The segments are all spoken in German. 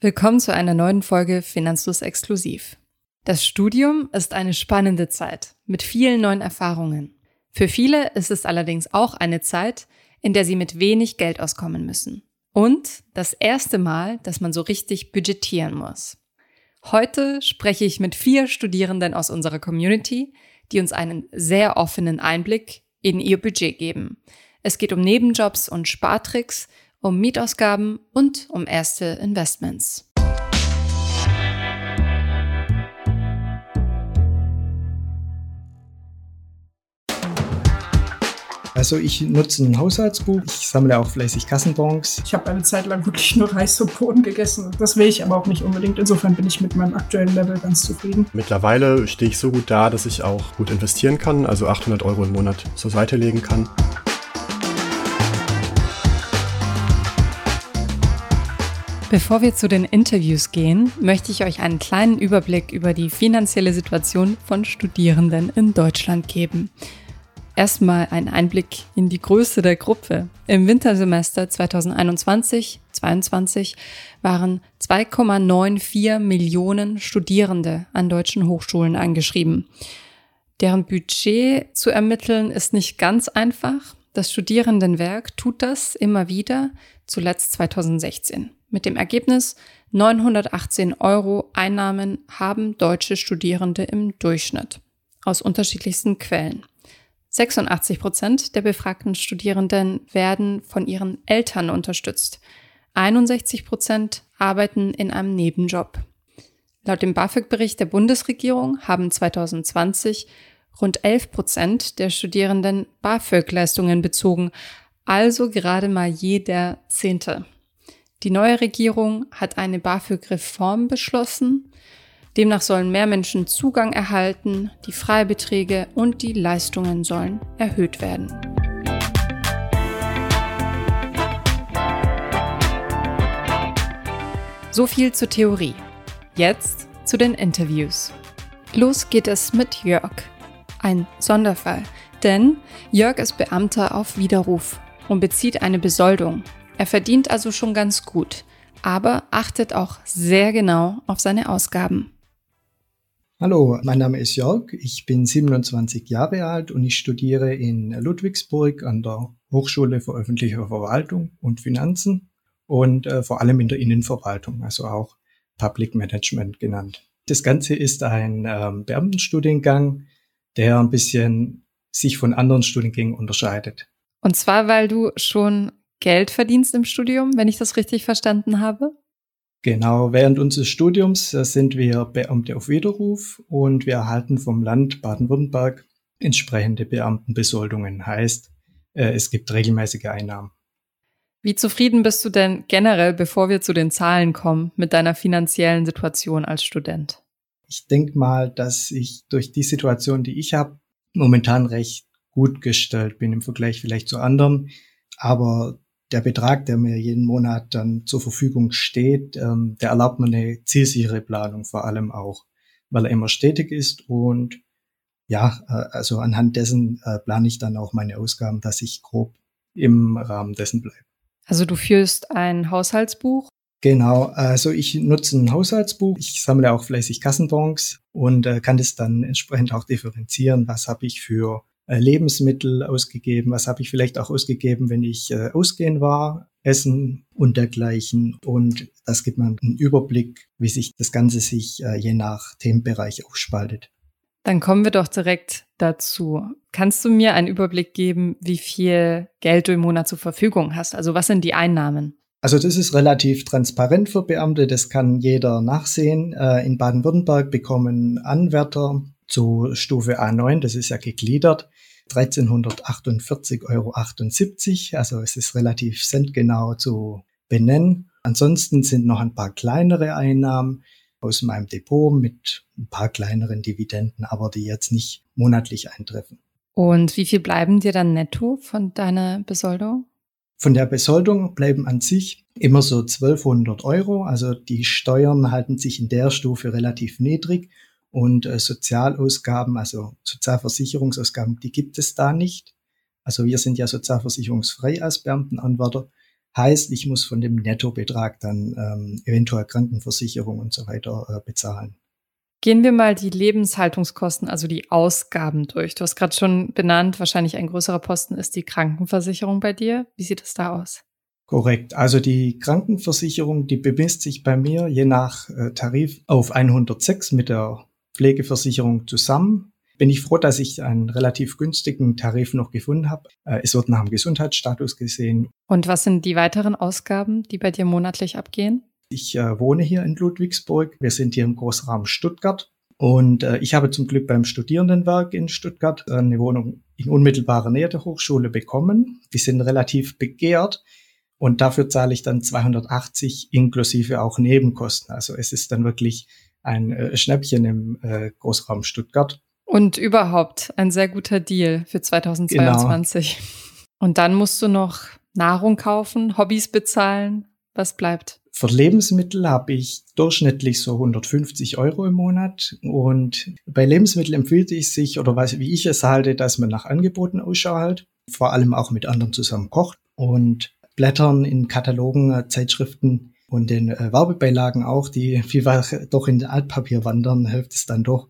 Willkommen zu einer neuen Folge Finanzlos Exklusiv. Das Studium ist eine spannende Zeit mit vielen neuen Erfahrungen. Für viele ist es allerdings auch eine Zeit, in der sie mit wenig Geld auskommen müssen. Und das erste Mal, dass man so richtig budgetieren muss. Heute spreche ich mit vier Studierenden aus unserer Community, die uns einen sehr offenen Einblick in ihr Budget geben. Es geht um Nebenjobs und Spartricks, um Mietausgaben und um erste Investments. Also ich nutze ein Haushaltsbuch, ich sammle auch fleißig Kassenbons. Ich habe eine Zeit lang wirklich nur Reis und Boden gegessen. Das will ich aber auch nicht unbedingt. Insofern bin ich mit meinem aktuellen Level ganz zufrieden. Mittlerweile stehe ich so gut da, dass ich auch gut investieren kann, also 800 Euro im Monat zur Seite legen kann. Bevor wir zu den Interviews gehen, möchte ich euch einen kleinen Überblick über die finanzielle Situation von Studierenden in Deutschland geben. Erstmal ein Einblick in die Größe der Gruppe. Im Wintersemester 2021-22 waren 2,94 Millionen Studierende an deutschen Hochschulen angeschrieben. Deren Budget zu ermitteln ist nicht ganz einfach. Das Studierendenwerk tut das immer wieder, zuletzt 2016. Mit dem Ergebnis 918 Euro Einnahmen haben deutsche Studierende im Durchschnitt aus unterschiedlichsten Quellen. 86 Prozent der befragten Studierenden werden von ihren Eltern unterstützt. 61 Prozent arbeiten in einem Nebenjob. Laut dem BAföG-Bericht der Bundesregierung haben 2020 rund 11 Prozent der Studierenden BAföG-Leistungen bezogen, also gerade mal jeder Zehnte. Die neue Regierung hat eine BAföG-Reform beschlossen. Demnach sollen mehr Menschen Zugang erhalten, die Freibeträge und die Leistungen sollen erhöht werden. So viel zur Theorie. Jetzt zu den Interviews. Los geht es mit Jörg. Ein Sonderfall, denn Jörg ist Beamter auf Widerruf und bezieht eine Besoldung, er verdient also schon ganz gut, aber achtet auch sehr genau auf seine Ausgaben. Hallo, mein Name ist Jörg, ich bin 27 Jahre alt und ich studiere in Ludwigsburg an der Hochschule für öffentliche Verwaltung und Finanzen und äh, vor allem in der Innenverwaltung, also auch Public Management genannt. Das Ganze ist ein ähm, Beamtenstudiengang, der ein bisschen sich von anderen Studiengängen unterscheidet. Und zwar, weil du schon Geld verdienst im Studium, wenn ich das richtig verstanden habe? Genau, während unseres Studiums äh, sind wir Beamte auf Widerruf und wir erhalten vom Land Baden-Württemberg entsprechende Beamtenbesoldungen. Heißt, äh, es gibt regelmäßige Einnahmen. Wie zufrieden bist du denn generell, bevor wir zu den Zahlen kommen, mit deiner finanziellen Situation als Student? Ich denke mal, dass ich durch die Situation, die ich habe, momentan recht gut gestellt bin im Vergleich vielleicht zu anderen. Aber der Betrag, der mir jeden Monat dann zur Verfügung steht, ähm, der erlaubt mir eine zielsichere Planung vor allem auch, weil er immer stetig ist und ja, äh, also anhand dessen äh, plane ich dann auch meine Ausgaben, dass ich grob im Rahmen dessen bleibe. Also du führst ein Haushaltsbuch? Genau, also ich nutze ein Haushaltsbuch, ich sammle auch fleißig Kassenbons und äh, kann das dann entsprechend auch differenzieren, was habe ich für Lebensmittel ausgegeben, was habe ich vielleicht auch ausgegeben, wenn ich äh, ausgehen war, Essen und dergleichen. Und das gibt mir einen Überblick, wie sich das Ganze sich äh, je nach Themenbereich aufspaltet. Dann kommen wir doch direkt dazu. Kannst du mir einen Überblick geben, wie viel Geld du im Monat zur Verfügung hast? Also was sind die Einnahmen? Also das ist relativ transparent für Beamte, das kann jeder nachsehen. Äh, in Baden-Württemberg bekommen Anwärter zu Stufe A9, das ist ja gegliedert, 1348,78 Euro. Also es ist relativ centgenau zu benennen. Ansonsten sind noch ein paar kleinere Einnahmen aus meinem Depot mit ein paar kleineren Dividenden, aber die jetzt nicht monatlich eintreffen. Und wie viel bleiben dir dann netto von deiner Besoldung? Von der Besoldung bleiben an sich immer so 1200 Euro. Also die Steuern halten sich in der Stufe relativ niedrig und äh, Sozialausgaben, also Sozialversicherungsausgaben, die gibt es da nicht. Also wir sind ja sozialversicherungsfrei als Beamtenanwärter. Heißt, ich muss von dem Nettobetrag dann ähm, eventuell Krankenversicherung und so weiter äh, bezahlen. Gehen wir mal die Lebenshaltungskosten, also die Ausgaben durch. Du hast gerade schon benannt, wahrscheinlich ein größerer Posten ist die Krankenversicherung bei dir. Wie sieht es da aus? Korrekt. Also die Krankenversicherung, die bemisst sich bei mir je nach äh, Tarif auf 106 mit der Pflegeversicherung zusammen. Bin ich froh, dass ich einen relativ günstigen Tarif noch gefunden habe. Äh, es wird nach dem Gesundheitsstatus gesehen. Und was sind die weiteren Ausgaben, die bei dir monatlich abgehen? Ich äh, wohne hier in Ludwigsburg. Wir sind hier im Großraum Stuttgart. Und äh, ich habe zum Glück beim Studierendenwerk in Stuttgart eine Wohnung in unmittelbarer Nähe der Hochschule bekommen. Die sind relativ begehrt. Und dafür zahle ich dann 280 inklusive auch Nebenkosten. Also es ist dann wirklich ein äh, Schnäppchen im äh, Großraum Stuttgart. Und überhaupt ein sehr guter Deal für 2022. Genau. Und dann musst du noch Nahrung kaufen, Hobbys bezahlen. Was bleibt? Für Lebensmittel habe ich durchschnittlich so 150 Euro im Monat. Und bei Lebensmitteln empfiehlt es sich, oder was, wie ich es halte, dass man nach Angeboten Ausschau hält. Vor allem auch mit anderen zusammen kocht und Blättern in Katalogen, äh, Zeitschriften und den äh, Werbebeilagen auch, die vielfach doch in Altpapier wandern, hilft es dann doch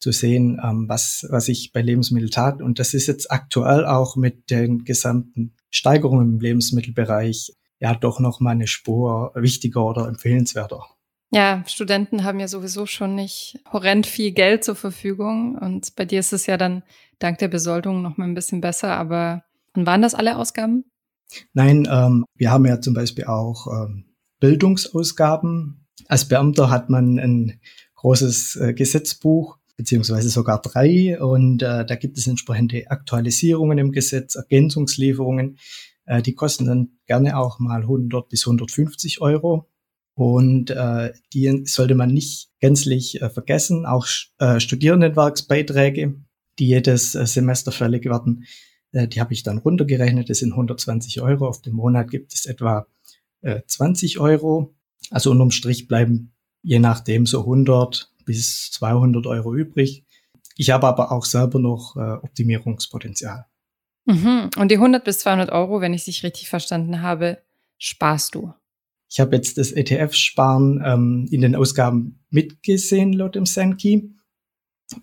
zu sehen, ähm, was, was ich bei Lebensmitteln tat. Und das ist jetzt aktuell auch mit den gesamten Steigerungen im Lebensmittelbereich ja doch noch mal eine Spur wichtiger oder empfehlenswerter. Ja, Studenten haben ja sowieso schon nicht horrend viel Geld zur Verfügung und bei dir ist es ja dann dank der Besoldung noch mal ein bisschen besser. Aber und waren das alle Ausgaben? Nein, ähm, wir haben ja zum Beispiel auch ähm, Bildungsausgaben. Als Beamter hat man ein großes äh, Gesetzbuch beziehungsweise sogar drei und äh, da gibt es entsprechende Aktualisierungen im Gesetz, Ergänzungslieferungen. Äh, die kosten dann gerne auch mal 100 bis 150 Euro. Und äh, die sollte man nicht gänzlich äh, vergessen. Auch äh, Studierendenwerksbeiträge, die jedes äh, Semester fällig werden, die habe ich dann runtergerechnet. Das sind 120 Euro. Auf dem Monat gibt es etwa äh, 20 Euro. Also unterm Strich bleiben je nachdem so 100 bis 200 Euro übrig. Ich habe aber auch selber noch äh, Optimierungspotenzial. Mhm. Und die 100 bis 200 Euro, wenn ich dich richtig verstanden habe, sparst du? Ich habe jetzt das ETF-Sparen ähm, in den Ausgaben mitgesehen laut dem Sankey.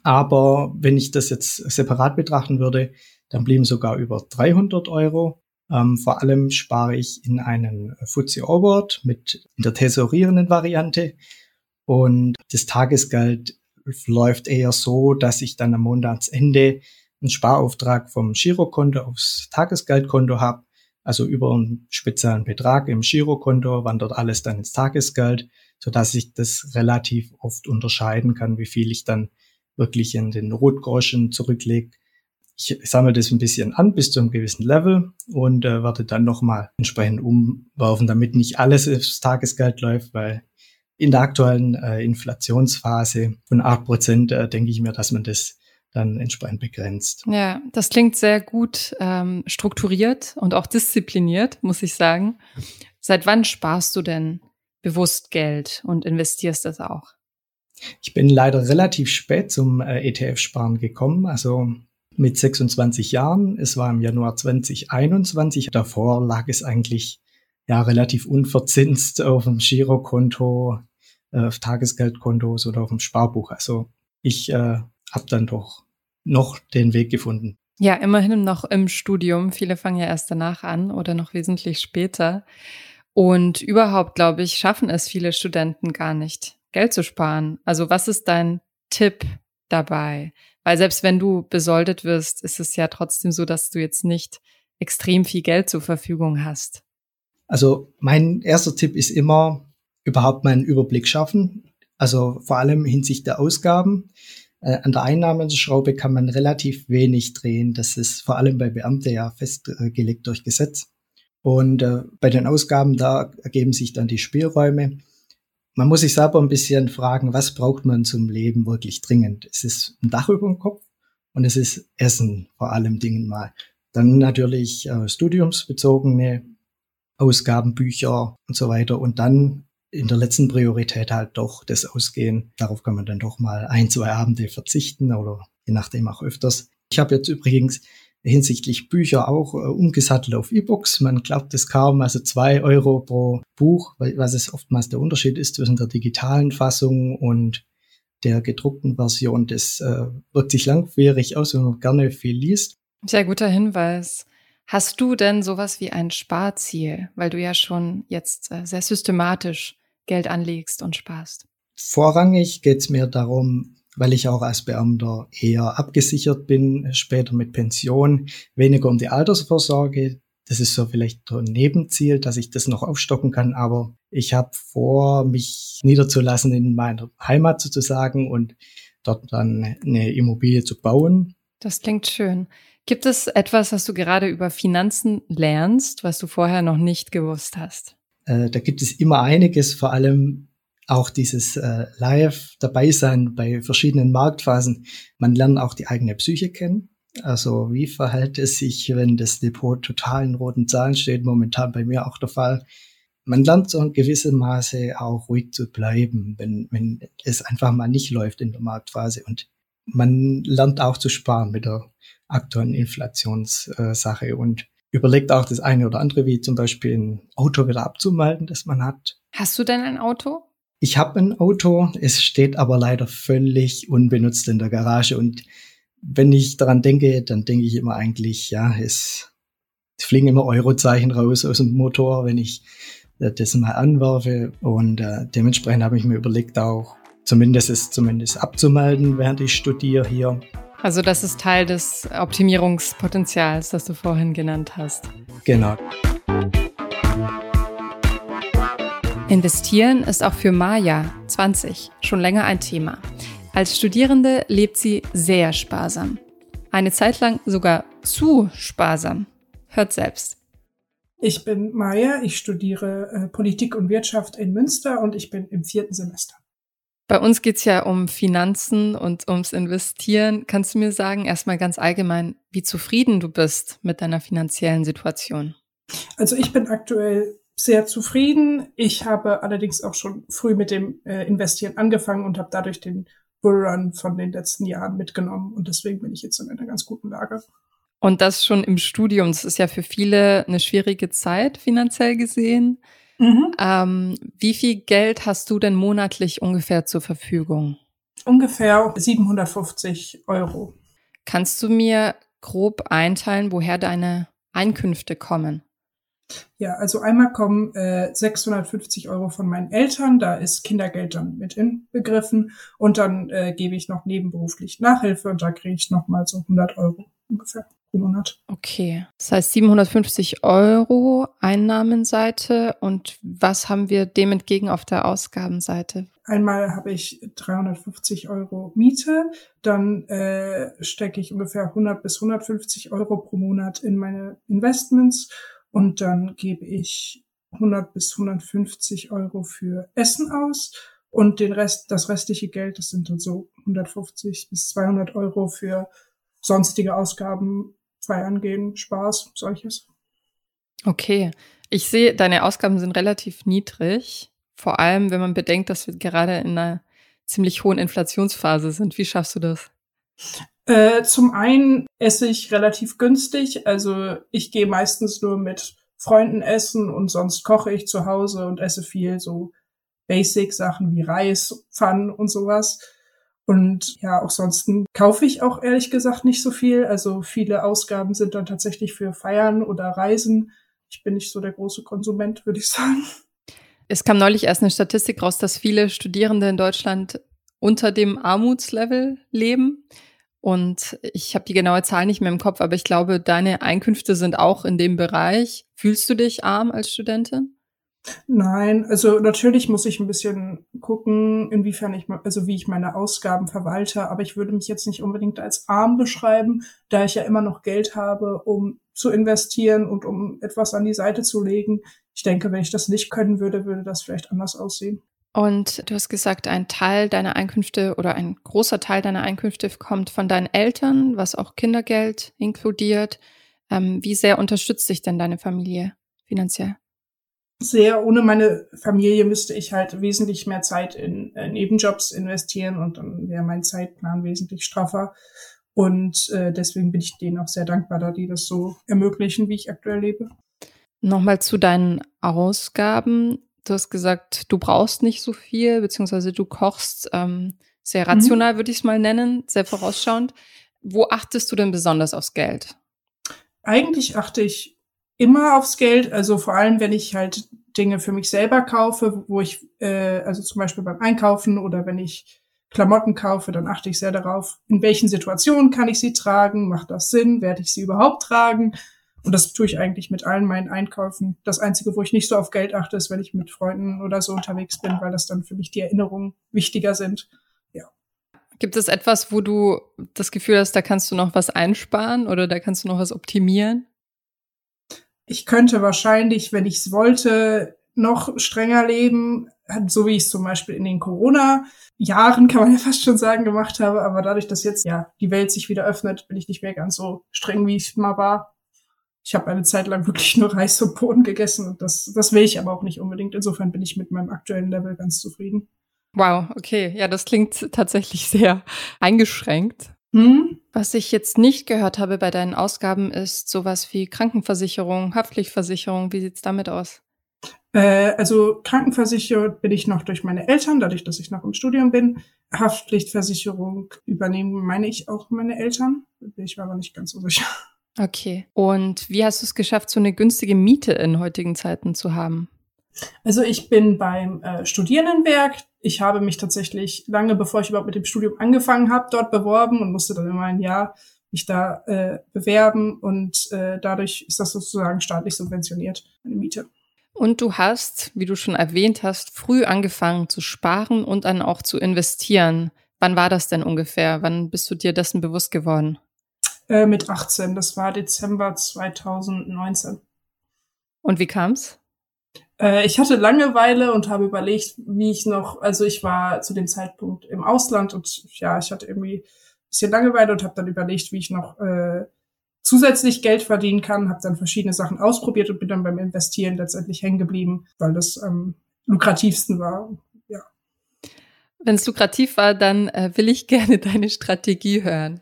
Aber wenn ich das jetzt separat betrachten würde, dann blieben sogar über 300 Euro. Ähm, vor allem spare ich in einen FTSE Forward mit in der tesorierenden Variante. Und das Tagesgeld läuft eher so, dass ich dann am Monatsende einen Sparauftrag vom Girokonto aufs Tagesgeldkonto habe, also über einen speziellen Betrag im Girokonto wandert alles dann ins Tagesgeld, so dass ich das relativ oft unterscheiden kann, wie viel ich dann wirklich in den Rotgroschen zurücklege. Ich sammle das ein bisschen an bis zu einem gewissen Level und äh, werde dann nochmal entsprechend umwerfen, damit nicht alles aufs Tagesgeld läuft, weil in der aktuellen äh, Inflationsphase von acht Prozent äh, denke ich mir, dass man das dann entsprechend begrenzt. Ja, das klingt sehr gut ähm, strukturiert und auch diszipliniert, muss ich sagen. Seit wann sparst du denn bewusst Geld und investierst das auch? Ich bin leider relativ spät zum äh, ETF-Sparen gekommen, also mit 26 Jahren. Es war im Januar 2021. Davor lag es eigentlich ja relativ unverzinst auf dem Girokonto, äh, auf Tagesgeldkontos oder auf dem Sparbuch. Also ich äh, habe dann doch noch den Weg gefunden. Ja, immerhin noch im Studium. Viele fangen ja erst danach an oder noch wesentlich später. Und überhaupt, glaube ich, schaffen es viele Studenten gar nicht, Geld zu sparen. Also was ist dein Tipp dabei? Weil selbst wenn du besoldet wirst, ist es ja trotzdem so, dass du jetzt nicht extrem viel Geld zur Verfügung hast. Also mein erster Tipp ist immer, überhaupt mal einen Überblick schaffen. Also vor allem hinsichtlich der Ausgaben. Äh, an der Einnahmenschraube kann man relativ wenig drehen. Das ist vor allem bei Beamten ja festgelegt durch Gesetz. Und äh, bei den Ausgaben, da ergeben sich dann die Spielräume. Man muss sich selber ein bisschen fragen, was braucht man zum Leben wirklich dringend? Es ist ein Dach über dem Kopf und es ist Essen vor allem Dingen mal. Dann natürlich äh, studiumsbezogene Ausgaben, Bücher und so weiter. Und dann in der letzten Priorität halt doch das Ausgehen. Darauf kann man dann doch mal ein, zwei Abende verzichten oder je nachdem auch öfters. Ich habe jetzt übrigens hinsichtlich Bücher auch äh, umgesattelt auf E-Books. Man glaubt es kaum, also zwei Euro pro Buch, was es oftmals der Unterschied ist zwischen der digitalen Fassung und der gedruckten Version. Das äh, wirkt sich langwierig aus, wenn man gerne viel liest. Sehr guter Hinweis. Hast du denn sowas wie ein Sparziel, weil du ja schon jetzt äh, sehr systematisch Geld anlegst und sparst? Vorrangig geht es mir darum, weil ich auch als Beamter eher abgesichert bin, später mit Pension, weniger um die Altersvorsorge. Das ist so vielleicht ein Nebenziel, dass ich das noch aufstocken kann, aber ich habe vor, mich niederzulassen in meiner Heimat sozusagen und dort dann eine Immobilie zu bauen. Das klingt schön. Gibt es etwas, was du gerade über Finanzen lernst, was du vorher noch nicht gewusst hast? Äh, da gibt es immer einiges, vor allem auch dieses äh, Live dabei sein bei verschiedenen Marktphasen. Man lernt auch die eigene Psyche kennen. Also wie verhält es sich, wenn das Depot total in roten Zahlen steht? Momentan bei mir auch der Fall. Man lernt so in gewissem Maße auch ruhig zu bleiben, wenn, wenn es einfach mal nicht läuft in der Marktphase. Und man lernt auch zu sparen mit der aktuellen Inflationssache und überlegt auch das eine oder andere, wie zum Beispiel ein Auto wieder abzumelden, das man hat. Hast du denn ein Auto? Ich habe ein Auto, es steht aber leider völlig unbenutzt in der Garage und wenn ich daran denke, dann denke ich immer eigentlich, ja, es, fliegen immer Eurozeichen raus aus dem Motor, wenn ich das mal anwerfe und äh, dementsprechend habe ich mir überlegt auch, zumindest es zumindest abzumelden, während ich studiere hier. Also das ist Teil des Optimierungspotenzials, das du vorhin genannt hast. Genau. Investieren ist auch für Maya, 20, schon länger ein Thema. Als Studierende lebt sie sehr sparsam. Eine Zeit lang sogar zu sparsam. Hört selbst. Ich bin Maya, ich studiere äh, Politik und Wirtschaft in Münster und ich bin im vierten Semester. Bei uns geht's ja um Finanzen und ums Investieren. Kannst du mir sagen, erstmal ganz allgemein, wie zufrieden du bist mit deiner finanziellen Situation? Also ich bin aktuell sehr zufrieden. Ich habe allerdings auch schon früh mit dem äh, Investieren angefangen und habe dadurch den Bullrun von den letzten Jahren mitgenommen. Und deswegen bin ich jetzt in einer ganz guten Lage. Und das schon im Studium. Das ist ja für viele eine schwierige Zeit finanziell gesehen. Mhm. Ähm, wie viel Geld hast du denn monatlich ungefähr zur Verfügung? Ungefähr 750 Euro. Kannst du mir grob einteilen, woher deine Einkünfte kommen? Ja, also einmal kommen äh, 650 Euro von meinen Eltern, da ist Kindergeld dann mit inbegriffen. Und dann äh, gebe ich noch nebenberuflich Nachhilfe und da kriege ich noch mal so 100 Euro ungefähr pro Monat. Okay, das heißt 750 Euro Einnahmenseite. Und was haben wir dem entgegen auf der Ausgabenseite? Einmal habe ich 350 Euro Miete, dann äh, stecke ich ungefähr 100 bis 150 Euro pro Monat in meine Investments und dann gebe ich 100 bis 150 Euro für Essen aus und den Rest, das restliche Geld, das sind dann so 150 bis 200 Euro für sonstige Ausgaben, Feiern gehen, Spaß, solches. Okay. Ich sehe, deine Ausgaben sind relativ niedrig. Vor allem, wenn man bedenkt, dass wir gerade in einer ziemlich hohen Inflationsphase sind. Wie schaffst du das? Äh, zum einen esse ich relativ günstig. Also ich gehe meistens nur mit Freunden essen und sonst koche ich zu Hause und esse viel so Basic-Sachen wie Reis, Pfannen und sowas. Und ja, auch sonst kaufe ich auch ehrlich gesagt nicht so viel. Also viele Ausgaben sind dann tatsächlich für Feiern oder Reisen. Ich bin nicht so der große Konsument, würde ich sagen. Es kam neulich erst eine Statistik raus, dass viele Studierende in Deutschland unter dem Armutslevel leben. Und ich habe die genaue Zahl nicht mehr im Kopf, aber ich glaube, deine Einkünfte sind auch in dem Bereich. Fühlst du dich arm als Studentin? Nein, also natürlich muss ich ein bisschen gucken, inwiefern ich, also wie ich meine Ausgaben verwalte, aber ich würde mich jetzt nicht unbedingt als arm beschreiben, da ich ja immer noch Geld habe, um zu investieren und um etwas an die Seite zu legen. Ich denke, wenn ich das nicht können würde, würde das vielleicht anders aussehen. Und du hast gesagt, ein Teil deiner Einkünfte oder ein großer Teil deiner Einkünfte kommt von deinen Eltern, was auch Kindergeld inkludiert. Ähm, wie sehr unterstützt sich denn deine Familie finanziell? Sehr. Ohne meine Familie müsste ich halt wesentlich mehr Zeit in, in Nebenjobs investieren und dann wäre mein Zeitplan wesentlich straffer. Und äh, deswegen bin ich denen auch sehr dankbar, da die das so ermöglichen, wie ich aktuell lebe. Nochmal zu deinen Ausgaben. Du hast gesagt, du brauchst nicht so viel, beziehungsweise du kochst ähm, sehr rational, mhm. würde ich es mal nennen, sehr vorausschauend. Wo achtest du denn besonders aufs Geld? Eigentlich achte ich immer aufs Geld, also vor allem, wenn ich halt Dinge für mich selber kaufe, wo ich, äh, also zum Beispiel beim Einkaufen oder wenn ich Klamotten kaufe, dann achte ich sehr darauf, in welchen Situationen kann ich sie tragen, macht das Sinn, werde ich sie überhaupt tragen? Und das tue ich eigentlich mit allen meinen Einkäufen. Das Einzige, wo ich nicht so auf Geld achte, ist, wenn ich mit Freunden oder so unterwegs bin, weil das dann für mich die Erinnerungen wichtiger sind. Ja. Gibt es etwas, wo du das Gefühl hast, da kannst du noch was einsparen oder da kannst du noch was optimieren? Ich könnte wahrscheinlich, wenn ich es wollte, noch strenger leben, so wie ich es zum Beispiel in den Corona-Jahren, kann man ja fast schon sagen, gemacht habe. Aber dadurch, dass jetzt ja die Welt sich wieder öffnet, bin ich nicht mehr ganz so streng, wie ich mal war. Ich habe eine Zeit lang wirklich nur Reis und Bohnen gegessen und das, das will ich aber auch nicht unbedingt. Insofern bin ich mit meinem aktuellen Level ganz zufrieden. Wow, okay. Ja, das klingt tatsächlich sehr eingeschränkt. Hm? Was ich jetzt nicht gehört habe bei deinen Ausgaben ist sowas wie Krankenversicherung, Haftpflichtversicherung. Wie sieht's damit aus? Äh, also krankenversichert bin ich noch durch meine Eltern, dadurch, dass ich noch im Studium bin. Haftpflichtversicherung übernehmen, meine ich, auch meine Eltern. Bin ich mir aber nicht ganz so sicher. Okay. Und wie hast du es geschafft, so eine günstige Miete in heutigen Zeiten zu haben? Also ich bin beim äh, Studierendenwerk. Ich habe mich tatsächlich lange, bevor ich überhaupt mit dem Studium angefangen habe, dort beworben und musste dann immer ein Jahr mich da äh, bewerben und äh, dadurch ist das sozusagen staatlich subventioniert, eine Miete. Und du hast, wie du schon erwähnt hast, früh angefangen zu sparen und dann auch zu investieren. Wann war das denn ungefähr? Wann bist du dir dessen bewusst geworden? Äh, mit 18. Das war Dezember 2019. Und wie kam's? Äh, ich hatte Langeweile und habe überlegt, wie ich noch, also ich war zu dem Zeitpunkt im Ausland und ja, ich hatte irgendwie ein bisschen Langeweile und habe dann überlegt, wie ich noch äh, zusätzlich Geld verdienen kann, habe dann verschiedene Sachen ausprobiert und bin dann beim Investieren letztendlich hängen geblieben, weil das am lukrativsten war. Ja. Wenn es lukrativ war, dann äh, will ich gerne deine Strategie hören.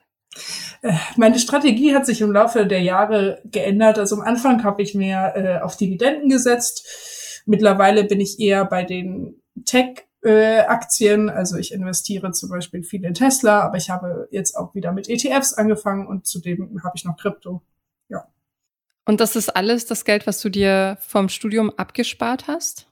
Äh, meine Strategie hat sich im Laufe der Jahre geändert. Also am Anfang habe ich mehr äh, auf Dividenden gesetzt. Mittlerweile bin ich eher bei den Tech äh. Also ich investiere zum Beispiel viel in Tesla, aber ich habe jetzt auch wieder mit ETFs angefangen und zudem habe ich noch Krypto. Ja. Und das ist alles das Geld, was du dir vom Studium abgespart hast?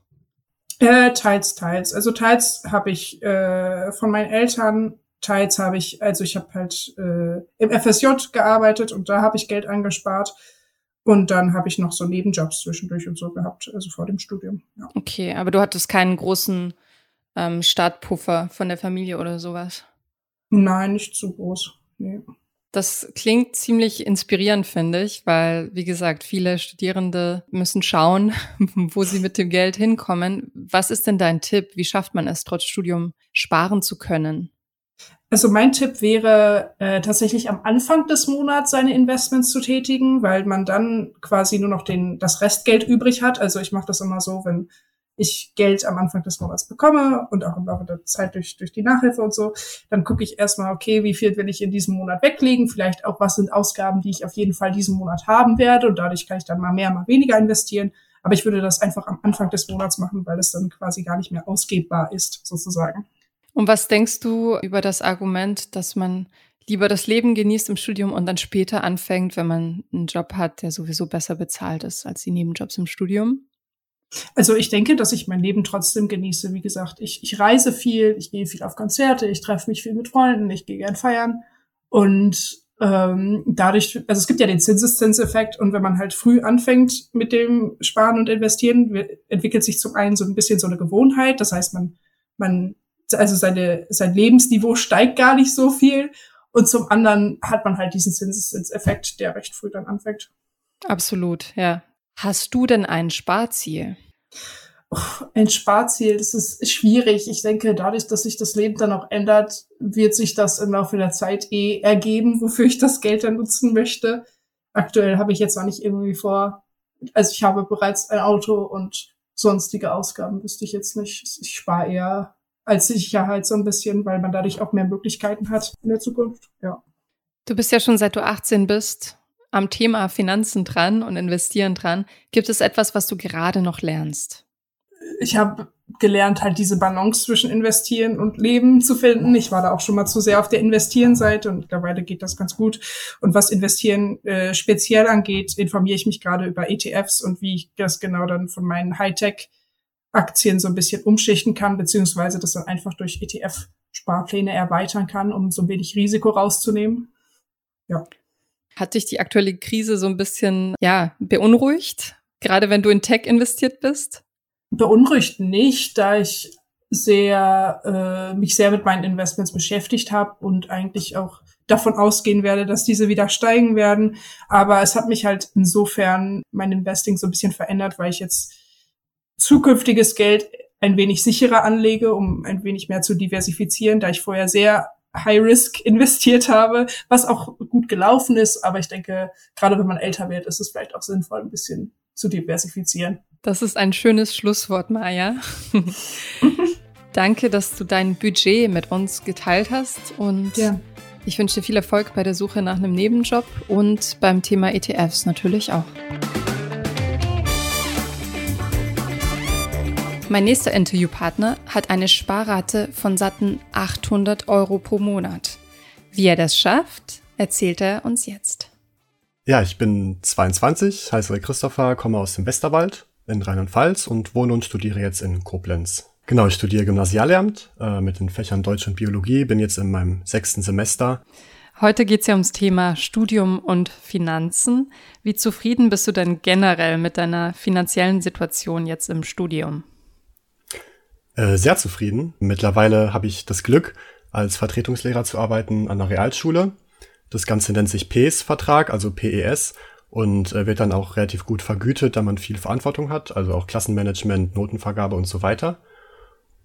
Äh, teils, teils. Also teils habe ich äh, von meinen Eltern, teils habe ich, also ich habe halt äh, im FSJ gearbeitet und da habe ich Geld angespart. Und dann habe ich noch so Nebenjobs zwischendurch und so gehabt, also vor dem Studium. Ja. Okay, aber du hattest keinen großen ähm, Startpuffer von der Familie oder sowas? Nein, nicht zu groß. Nee. Das klingt ziemlich inspirierend, finde ich, weil, wie gesagt, viele Studierende müssen schauen, wo sie mit dem Geld hinkommen. Was ist denn dein Tipp? Wie schafft man es, trotz Studium sparen zu können? Also mein Tipp wäre äh, tatsächlich am Anfang des Monats seine Investments zu tätigen, weil man dann quasi nur noch den, das Restgeld übrig hat. Also ich mache das immer so, wenn ich Geld am Anfang des Monats bekomme und auch im Laufe der Zeit durch, durch die Nachhilfe und so, dann gucke ich erstmal, okay, wie viel will ich in diesem Monat weglegen? Vielleicht auch, was sind Ausgaben, die ich auf jeden Fall diesen Monat haben werde und dadurch kann ich dann mal mehr, mal weniger investieren. Aber ich würde das einfach am Anfang des Monats machen, weil es dann quasi gar nicht mehr ausgebbar ist, sozusagen. Und was denkst du über das Argument, dass man lieber das Leben genießt im Studium und dann später anfängt, wenn man einen Job hat, der sowieso besser bezahlt ist als die Nebenjobs im Studium? Also ich denke, dass ich mein Leben trotzdem genieße. Wie gesagt, ich, ich reise viel, ich gehe viel auf Konzerte, ich treffe mich viel mit Freunden, ich gehe gern feiern. Und ähm, dadurch, also es gibt ja den Zinseszinseffekt und wenn man halt früh anfängt mit dem Sparen und Investieren, entwickelt sich zum einen so ein bisschen so eine Gewohnheit. Das heißt, man, man, also seine, sein Lebensniveau steigt gar nicht so viel. Und zum anderen hat man halt diesen Zinseszinseffekt, der recht früh dann anfängt. Absolut, ja. Hast du denn ein Sparziel? Ein Sparziel, das ist schwierig. Ich denke, dadurch, dass sich das Leben dann auch ändert, wird sich das im Laufe der Zeit eh ergeben, wofür ich das Geld dann nutzen möchte. Aktuell habe ich jetzt noch nicht irgendwie vor, also ich habe bereits ein Auto und sonstige Ausgaben wüsste ich jetzt nicht. Ich spare eher als Sicherheit so ein bisschen, weil man dadurch auch mehr Möglichkeiten hat in der Zukunft. Ja. Du bist ja schon seit du 18 bist am Thema Finanzen dran und Investieren dran. Gibt es etwas, was du gerade noch lernst? Ich habe gelernt, halt diese Balance zwischen Investieren und Leben zu finden. Ich war da auch schon mal zu sehr auf der Investieren-Seite und mittlerweile geht das ganz gut. Und was Investieren äh, speziell angeht, informiere ich mich gerade über ETFs und wie ich das genau dann von meinen Hightech-Aktien so ein bisschen umschichten kann, beziehungsweise das dann einfach durch ETF-Sparpläne erweitern kann, um so ein wenig Risiko rauszunehmen. Ja. Hat dich die aktuelle Krise so ein bisschen, ja, beunruhigt? Gerade wenn du in Tech investiert bist? Beunruhigt nicht, da ich sehr, äh, mich sehr mit meinen Investments beschäftigt habe und eigentlich auch davon ausgehen werde, dass diese wieder steigen werden. Aber es hat mich halt insofern mein Investing so ein bisschen verändert, weil ich jetzt zukünftiges Geld ein wenig sicherer anlege, um ein wenig mehr zu diversifizieren, da ich vorher sehr High Risk investiert habe, was auch gut gelaufen ist. Aber ich denke, gerade wenn man älter wird, ist es vielleicht auch sinnvoll, ein bisschen zu diversifizieren. Das ist ein schönes Schlusswort, Maja. Danke, dass du dein Budget mit uns geteilt hast und ja. ich wünsche dir viel Erfolg bei der Suche nach einem Nebenjob und beim Thema ETFs natürlich auch. Mein nächster Interviewpartner hat eine Sparrate von satten 800 Euro pro Monat. Wie er das schafft, erzählt er uns jetzt. Ja, ich bin 22, heiße Christopher, komme aus dem Westerwald in Rheinland-Pfalz und wohne und studiere jetzt in Koblenz. Genau, ich studiere Gymnasiallehramt äh, mit den Fächern Deutsch und Biologie, bin jetzt in meinem sechsten Semester. Heute geht es ja ums Thema Studium und Finanzen. Wie zufrieden bist du denn generell mit deiner finanziellen Situation jetzt im Studium? Äh, sehr zufrieden. Mittlerweile habe ich das Glück, als Vertretungslehrer zu arbeiten an der Realschule. Das Ganze nennt sich PES-Vertrag, also PES, und äh, wird dann auch relativ gut vergütet, da man viel Verantwortung hat, also auch Klassenmanagement, Notenvergabe und so weiter.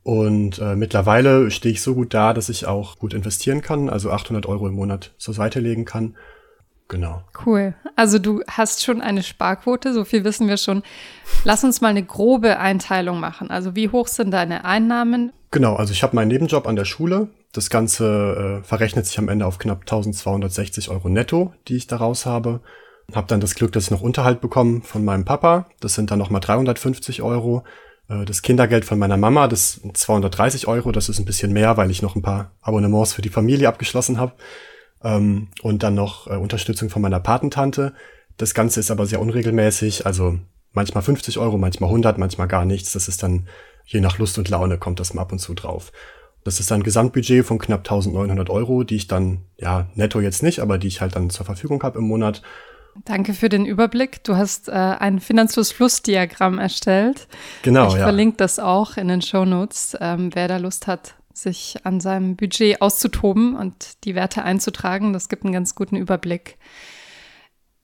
Und äh, mittlerweile stehe ich so gut da, dass ich auch gut investieren kann, also 800 Euro im Monat zur Seite legen kann Genau. Cool. Also du hast schon eine Sparquote, so viel wissen wir schon. Lass uns mal eine grobe Einteilung machen. Also wie hoch sind deine Einnahmen? Genau, also ich habe meinen Nebenjob an der Schule. Das Ganze äh, verrechnet sich am Ende auf knapp 1260 Euro netto, die ich daraus habe. Habe dann das Glück, dass ich noch Unterhalt bekomme von meinem Papa. Das sind dann nochmal 350 Euro. Äh, das Kindergeld von meiner Mama, das sind 230 Euro. Das ist ein bisschen mehr, weil ich noch ein paar Abonnements für die Familie abgeschlossen habe ähm, und dann noch äh, Unterstützung von meiner Patentante. Das Ganze ist aber sehr unregelmäßig, also manchmal 50 Euro, manchmal 100, manchmal gar nichts. Das ist dann je nach Lust und Laune kommt das mal ab und zu drauf. Das ist ein Gesamtbudget von knapp 1900 Euro, die ich dann, ja, netto jetzt nicht, aber die ich halt dann zur Verfügung habe im Monat. Danke für den Überblick. Du hast äh, ein Finanzfluss-Fluss-Diagramm erstellt. Genau, ich ja. Ich verlinke das auch in den Show Notes, ähm, wer da Lust hat, sich an seinem Budget auszutoben und die Werte einzutragen. Das gibt einen ganz guten Überblick.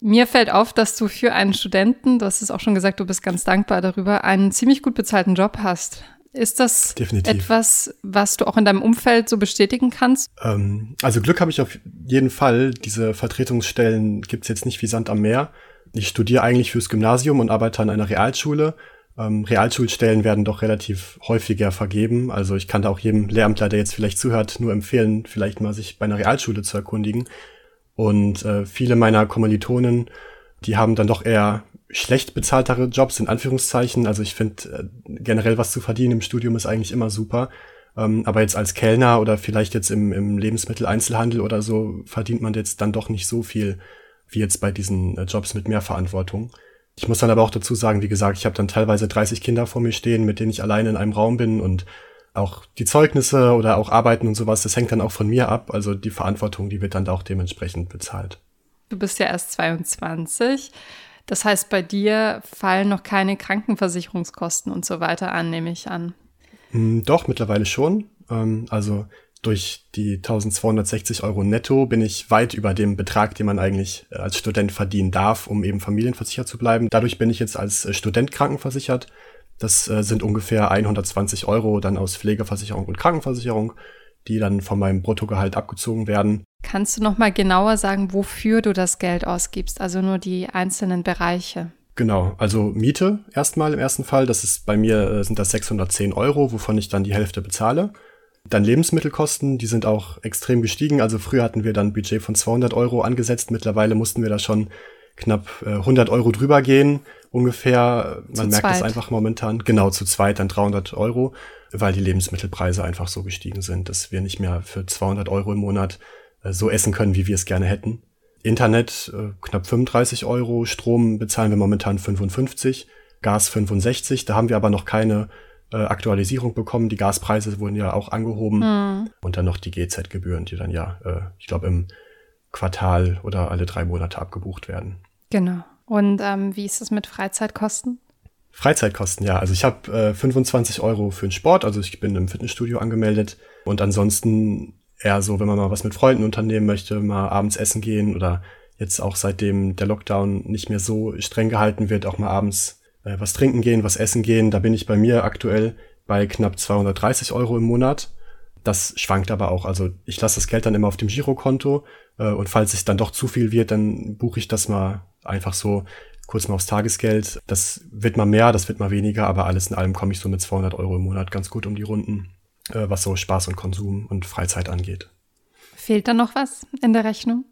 Mir fällt auf, dass du für einen Studenten, du hast es auch schon gesagt, du bist ganz dankbar darüber, einen ziemlich gut bezahlten Job hast. Ist das Definitiv. etwas, was du auch in deinem Umfeld so bestätigen kannst? Ähm, also Glück habe ich auf jeden Fall. Diese Vertretungsstellen gibt es jetzt nicht wie Sand am Meer. Ich studiere eigentlich fürs Gymnasium und arbeite an einer Realschule ähm, Realschulstellen werden doch relativ häufiger vergeben. Also ich kann da auch jedem Lehramtler, der jetzt vielleicht zuhört, nur empfehlen, vielleicht mal sich bei einer Realschule zu erkundigen. Und äh, viele meiner Kommilitonen, die haben dann doch eher schlecht bezahltere Jobs, in Anführungszeichen. Also ich finde, äh, generell was zu verdienen im Studium ist eigentlich immer super. Ähm, aber jetzt als Kellner oder vielleicht jetzt im, im Lebensmitteleinzelhandel oder so verdient man jetzt dann doch nicht so viel wie jetzt bei diesen äh, Jobs mit mehr Verantwortung. Ich muss dann aber auch dazu sagen, wie gesagt, ich habe dann teilweise 30 Kinder vor mir stehen, mit denen ich alleine in einem Raum bin und auch die Zeugnisse oder auch Arbeiten und sowas, das hängt dann auch von mir ab. Also die Verantwortung, die wird dann auch dementsprechend bezahlt. Du bist ja erst 22. Das heißt, bei dir fallen noch keine Krankenversicherungskosten und so weiter an, nehme ich an. Hm, doch, mittlerweile schon. Ähm, also durch die 1260 Euro netto bin ich weit über dem Betrag, den man eigentlich äh, als Student verdienen darf, um eben familienversichert zu bleiben. Dadurch bin ich jetzt als äh, Student krankenversichert. Das äh, sind ungefähr 120 Euro dann aus Pflegeversicherung und Krankenversicherung, die dann von meinem Bruttogehalt abgezogen werden. Kannst du noch mal genauer sagen, wofür du das Geld ausgibst? Also nur die einzelnen Bereiche. Genau, also Miete erstmal im ersten Fall. Das ist bei mir sind das 610 Euro, wovon ich dann die Hälfte bezahle. Dann Lebensmittelkosten, die sind auch extrem gestiegen. Also früher hatten wir dann ein Budget von 200 Euro angesetzt. Mittlerweile mussten wir da schon knapp äh, 100 Euro drüber gehen, ungefähr. Man zu merkt es einfach momentan. Genau, zu zweit dann 300 Euro, weil die Lebensmittelpreise einfach so gestiegen sind, dass wir nicht mehr für 200 Euro im Monat äh, so essen können, wie wir es gerne hätten. Internet äh, knapp 35 Euro, Strom bezahlen wir momentan 55, Gas 65. Da haben wir aber noch keine äh, Aktualisierung bekommen. Die Gaspreise wurden ja auch angehoben. Mhm. Und dann noch die GZ-Gebühren, die dann ja, äh, ich glaube, im Quartal oder alle drei Monate abgebucht werden. Genau. Und ähm, wie ist es mit Freizeitkosten? Freizeitkosten, ja. Also ich habe äh, 25 Euro für den Sport, also ich bin im Fitnessstudio angemeldet. Und ansonsten eher so, wenn man mal was mit Freunden unternehmen möchte, mal abends essen gehen oder jetzt auch seitdem der Lockdown nicht mehr so streng gehalten wird, auch mal abends äh, was trinken gehen, was essen gehen. Da bin ich bei mir aktuell bei knapp 230 Euro im Monat. Das schwankt aber auch. Also ich lasse das Geld dann immer auf dem Girokonto äh, und falls es dann doch zu viel wird, dann buche ich das mal einfach so kurz mal aufs Tagesgeld. Das wird mal mehr, das wird mal weniger, aber alles in allem komme ich so mit 200 Euro im Monat ganz gut um die Runden, äh, was so Spaß und Konsum und Freizeit angeht. Fehlt da noch was in der Rechnung?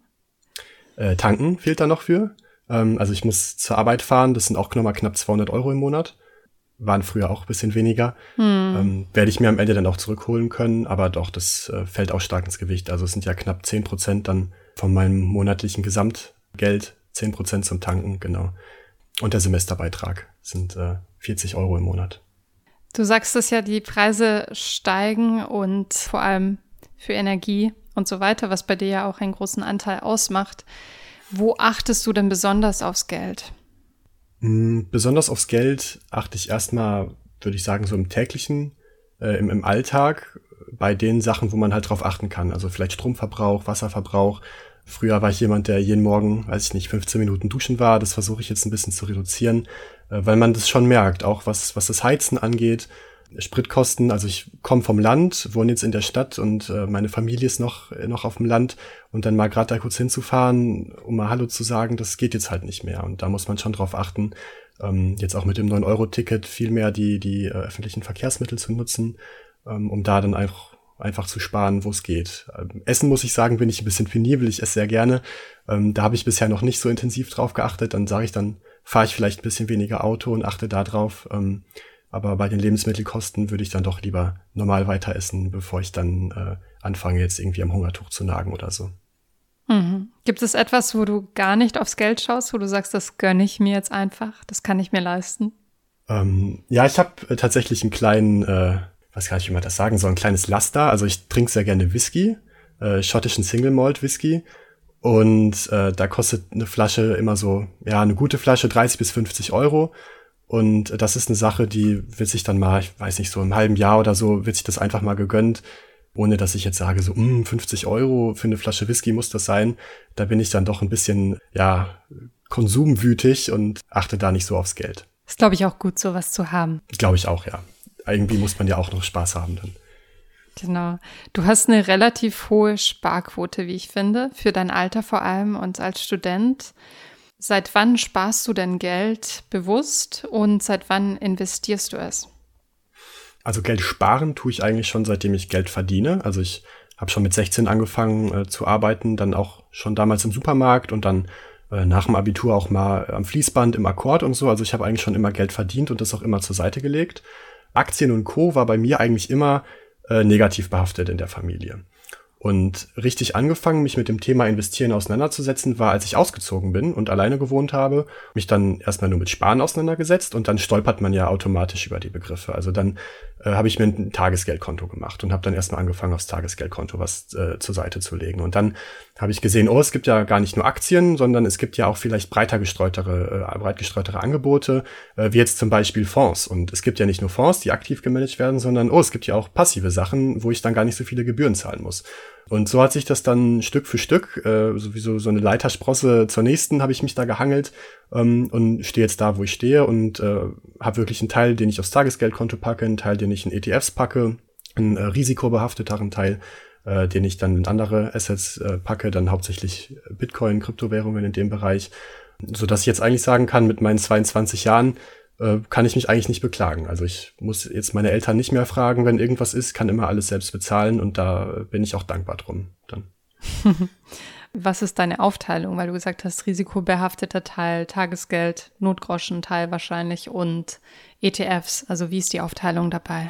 Äh, tanken fehlt da noch für. Ähm, also ich muss zur Arbeit fahren, das sind auch nochmal knapp 200 Euro im Monat. Waren früher auch ein bisschen weniger. Hm. Ähm, werde ich mir am Ende dann auch zurückholen können, aber doch, das äh, fällt auch stark ins Gewicht. Also es sind ja knapp 10 Prozent dann von meinem monatlichen Gesamtgeld, 10 Prozent zum Tanken, genau. Und der Semesterbeitrag sind äh, 40 Euro im Monat. Du sagst es ja, die Preise steigen und vor allem für Energie und so weiter, was bei dir ja auch einen großen Anteil ausmacht. Wo achtest du denn besonders aufs Geld? Mm, besonders aufs Geld achte ich erstmal, würde ich sagen, so im täglichen, äh, im, im Alltag, bei den Sachen, wo man halt drauf achten kann. Also vielleicht Stromverbrauch, Wasserverbrauch. Früher war ich jemand, der jeden Morgen, weiß ich nicht, 15 Minuten duschen war. Das versuche ich jetzt ein bisschen zu reduzieren, äh, weil man das schon merkt, auch was, was das Heizen angeht. Spritkosten, also ich komme vom Land, wohne jetzt in der Stadt und äh, meine Familie ist noch, noch auf dem Land und dann mal gerade da kurz hinzufahren, um mal Hallo zu sagen, das geht jetzt halt nicht mehr. Und da muss man schon drauf achten, ähm, jetzt auch mit dem 9-Euro-Ticket viel mehr die, die äh, öffentlichen Verkehrsmittel zu nutzen, ähm, um da dann einfach, einfach zu sparen, wo es geht. Ähm, Essen muss ich sagen, bin ich ein bisschen penibel, ich esse sehr gerne. Ähm, da habe ich bisher noch nicht so intensiv drauf geachtet. Dann sage ich, dann fahre ich vielleicht ein bisschen weniger Auto und achte da drauf. Ähm, aber bei den Lebensmittelkosten würde ich dann doch lieber normal weiter essen, bevor ich dann äh, anfange, jetzt irgendwie am Hungertuch zu nagen oder so. Mhm. Gibt es etwas, wo du gar nicht aufs Geld schaust, wo du sagst, das gönne ich mir jetzt einfach, das kann ich mir leisten? Ähm, ja, ich habe äh, tatsächlich einen kleinen, äh, was kann ich immer das sagen, so ein kleines Laster. Also ich trinke sehr gerne Whisky, äh, schottischen Single Malt Whisky. Und äh, da kostet eine Flasche immer so, ja, eine gute Flasche 30 bis 50 Euro. Und das ist eine Sache, die wird sich dann mal, ich weiß nicht, so im halben Jahr oder so, wird sich das einfach mal gegönnt, ohne dass ich jetzt sage, so, mh, 50 Euro für eine Flasche Whisky muss das sein. Da bin ich dann doch ein bisschen, ja, konsumwütig und achte da nicht so aufs Geld. Ist, glaube ich, auch gut, sowas zu haben. Glaube ich auch, ja. Irgendwie muss man ja auch noch Spaß haben dann. Genau. Du hast eine relativ hohe Sparquote, wie ich finde, für dein Alter vor allem und als Student. Seit wann sparst du denn Geld bewusst und seit wann investierst du es? Also Geld sparen tue ich eigentlich schon, seitdem ich Geld verdiene. Also ich habe schon mit 16 angefangen äh, zu arbeiten, dann auch schon damals im Supermarkt und dann äh, nach dem Abitur auch mal am Fließband im Akkord und so. Also ich habe eigentlich schon immer Geld verdient und das auch immer zur Seite gelegt. Aktien und Co. war bei mir eigentlich immer äh, negativ behaftet in der Familie. Und richtig angefangen, mich mit dem Thema Investieren auseinanderzusetzen, war, als ich ausgezogen bin und alleine gewohnt habe, mich dann erstmal nur mit Sparen auseinandergesetzt und dann stolpert man ja automatisch über die Begriffe. Also dann äh, habe ich mir ein Tagesgeldkonto gemacht und habe dann erstmal angefangen, aufs Tagesgeldkonto was äh, zur Seite zu legen. Und dann habe ich gesehen, oh, es gibt ja gar nicht nur Aktien, sondern es gibt ja auch vielleicht breiter gestreutere, äh, breit gestreutere Angebote, äh, wie jetzt zum Beispiel Fonds. Und es gibt ja nicht nur Fonds, die aktiv gemanagt werden, sondern oh, es gibt ja auch passive Sachen, wo ich dann gar nicht so viele Gebühren zahlen muss. Und so hat sich das dann Stück für Stück, äh, sowieso so eine Leitersprosse zur nächsten, habe ich mich da gehangelt ähm, und stehe jetzt da, wo ich stehe und äh, habe wirklich einen Teil, den ich aufs Tagesgeldkonto packe, einen Teil, den ich in ETFs packe, einen äh, risikobehafteteren Teil, äh, den ich dann in andere Assets äh, packe, dann hauptsächlich Bitcoin, Kryptowährungen in dem Bereich, so dass ich jetzt eigentlich sagen kann, mit meinen 22 Jahren äh, kann ich mich eigentlich nicht beklagen. Also ich muss jetzt meine Eltern nicht mehr fragen, wenn irgendwas ist, kann immer alles selbst bezahlen und da bin ich auch dankbar drum dann. Was ist deine Aufteilung? Weil du gesagt hast, risikobehafteter Teil, Tagesgeld, Notgroschen-Teil wahrscheinlich und ETFs. Also wie ist die Aufteilung dabei?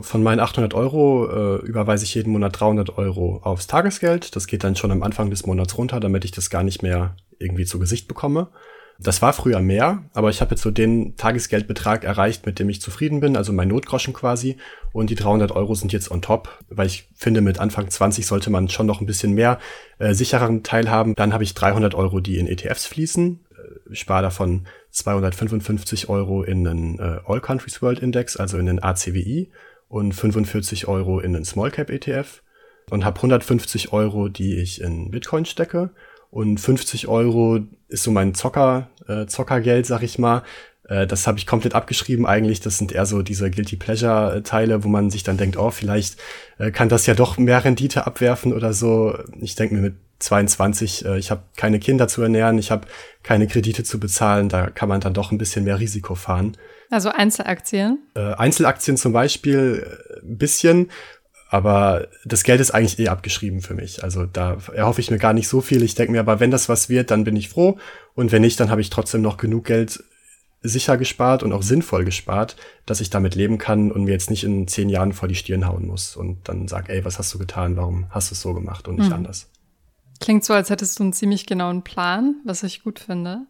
Von meinen 800 Euro äh, überweise ich jeden Monat 300 Euro aufs Tagesgeld. Das geht dann schon am Anfang des Monats runter, damit ich das gar nicht mehr irgendwie zu Gesicht bekomme. Das war früher mehr, aber ich habe jetzt so den Tagesgeldbetrag erreicht, mit dem ich zufrieden bin, also mein Notgroschen quasi. Und die 300 Euro sind jetzt on top, weil ich finde, mit Anfang 20 sollte man schon noch ein bisschen mehr äh, sichereren Teil haben. Dann habe ich 300 Euro, die in ETFs fließen. Ich äh, spare davon 255 Euro in den äh, All Countries World Index, also in den ACWI und 45 Euro in den Small Cap ETF und habe 150 Euro, die ich in Bitcoin stecke und 50 Euro ist so mein Zocker, äh, Zockergeld, sag ich mal. Äh, das habe ich komplett abgeschrieben eigentlich. Das sind eher so diese Guilty Pleasure-Teile, wo man sich dann denkt, oh, vielleicht äh, kann das ja doch mehr Rendite abwerfen oder so. Ich denke mir mit 22, äh, ich habe keine Kinder zu ernähren, ich habe keine Kredite zu bezahlen, da kann man dann doch ein bisschen mehr Risiko fahren. Also Einzelaktien? Äh, Einzelaktien zum Beispiel äh, ein bisschen aber das Geld ist eigentlich eh abgeschrieben für mich. Also da erhoffe ich mir gar nicht so viel. Ich denke mir, aber wenn das was wird, dann bin ich froh. Und wenn nicht, dann habe ich trotzdem noch genug Geld sicher gespart und auch sinnvoll gespart, dass ich damit leben kann und mir jetzt nicht in zehn Jahren vor die Stirn hauen muss und dann sag, ey, was hast du getan? Warum hast du es so gemacht und nicht hm. anders? Klingt so, als hättest du einen ziemlich genauen Plan, was ich gut finde.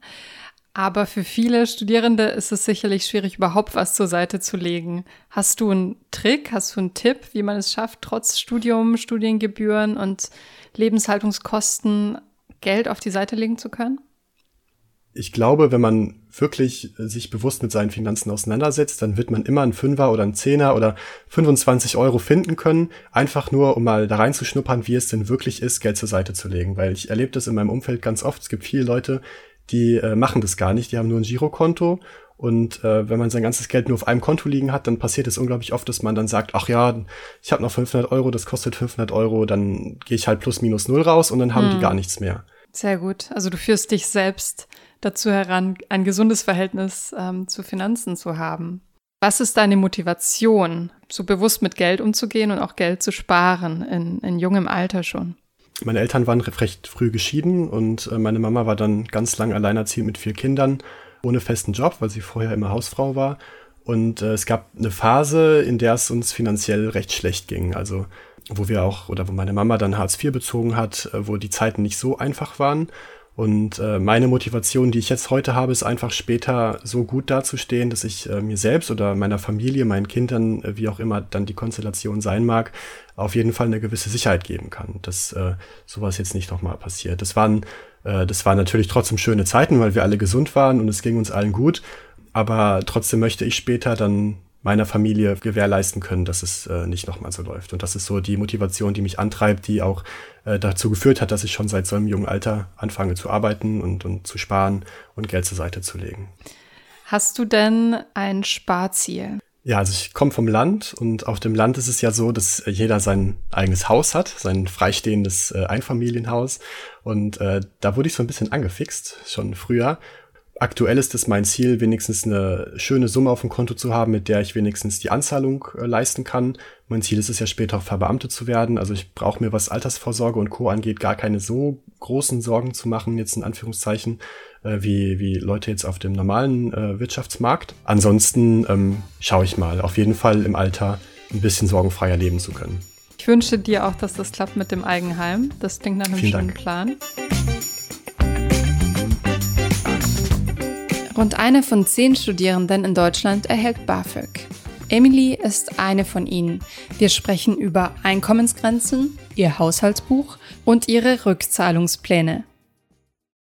Aber für viele Studierende ist es sicherlich schwierig, überhaupt was zur Seite zu legen. Hast du einen Trick, hast du einen Tipp, wie man es schafft, trotz Studium, Studiengebühren und Lebenshaltungskosten Geld auf die Seite legen zu können? Ich glaube, wenn man wirklich sich bewusst mit seinen Finanzen auseinandersetzt, dann wird man immer einen Fünfer oder einen Zehner oder 25 Euro finden können, einfach nur, um mal da reinzuschnuppern, wie es denn wirklich ist, Geld zur Seite zu legen. Weil ich erlebe das in meinem Umfeld ganz oft. Es gibt viele Leute, die äh, machen das gar nicht, die haben nur ein Girokonto und äh, wenn man sein ganzes Geld nur auf einem Konto liegen hat, dann passiert es unglaublich oft, dass man dann sagt, ach ja, ich habe noch 500 Euro, das kostet 500 Euro, dann gehe ich halt plus minus null raus und dann haben hm. die gar nichts mehr. Sehr gut. Also du führst dich selbst dazu heran, ein gesundes Verhältnis ähm, zu Finanzen zu haben. Was ist deine Motivation, so bewusst mit Geld umzugehen und auch Geld zu sparen in, in jungem Alter schon? Meine Eltern waren recht früh geschieden und äh, meine Mama war dann ganz lang alleinerziehend mit vier Kindern, ohne festen Job, weil sie vorher immer Hausfrau war. Und äh, es gab eine Phase, in der es uns finanziell recht schlecht ging. Also wo wir auch, oder wo meine Mama dann Hartz IV bezogen hat, äh, wo die Zeiten nicht so einfach waren. Und äh, meine Motivation, die ich jetzt heute habe, ist einfach später so gut dazustehen, dass ich äh, mir selbst oder meiner Familie, meinen Kindern, äh, wie auch immer dann die Konstellation sein mag, auf jeden Fall eine gewisse Sicherheit geben kann, dass äh, sowas jetzt nicht nochmal passiert. Das waren, äh, das waren natürlich trotzdem schöne Zeiten, weil wir alle gesund waren und es ging uns allen gut. Aber trotzdem möchte ich später dann meiner Familie gewährleisten können, dass es äh, nicht nochmal so läuft. Und das ist so die Motivation, die mich antreibt, die auch äh, dazu geführt hat, dass ich schon seit so einem jungen Alter anfange zu arbeiten und, und zu sparen und Geld zur Seite zu legen. Hast du denn ein Sparziel? Ja, also ich komme vom Land und auf dem Land ist es ja so, dass jeder sein eigenes Haus hat, sein freistehendes äh, Einfamilienhaus. Und äh, da wurde ich so ein bisschen angefixt, schon früher aktuell ist es mein Ziel, wenigstens eine schöne Summe auf dem Konto zu haben, mit der ich wenigstens die Anzahlung äh, leisten kann. Mein Ziel ist es ja später auch verbeamtet zu werden. Also ich brauche mir, was Altersvorsorge und Co. angeht, gar keine so großen Sorgen zu machen, jetzt in Anführungszeichen, äh, wie, wie Leute jetzt auf dem normalen äh, Wirtschaftsmarkt. Ansonsten ähm, schaue ich mal, auf jeden Fall im Alter ein bisschen sorgenfreier leben zu können. Ich wünsche dir auch, dass das klappt mit dem Eigenheim. Das klingt nach einem Vielen schönen Dank. Plan. Rund eine von zehn Studierenden in Deutschland erhält BAföG. Emily ist eine von ihnen. Wir sprechen über Einkommensgrenzen, ihr Haushaltsbuch und ihre Rückzahlungspläne.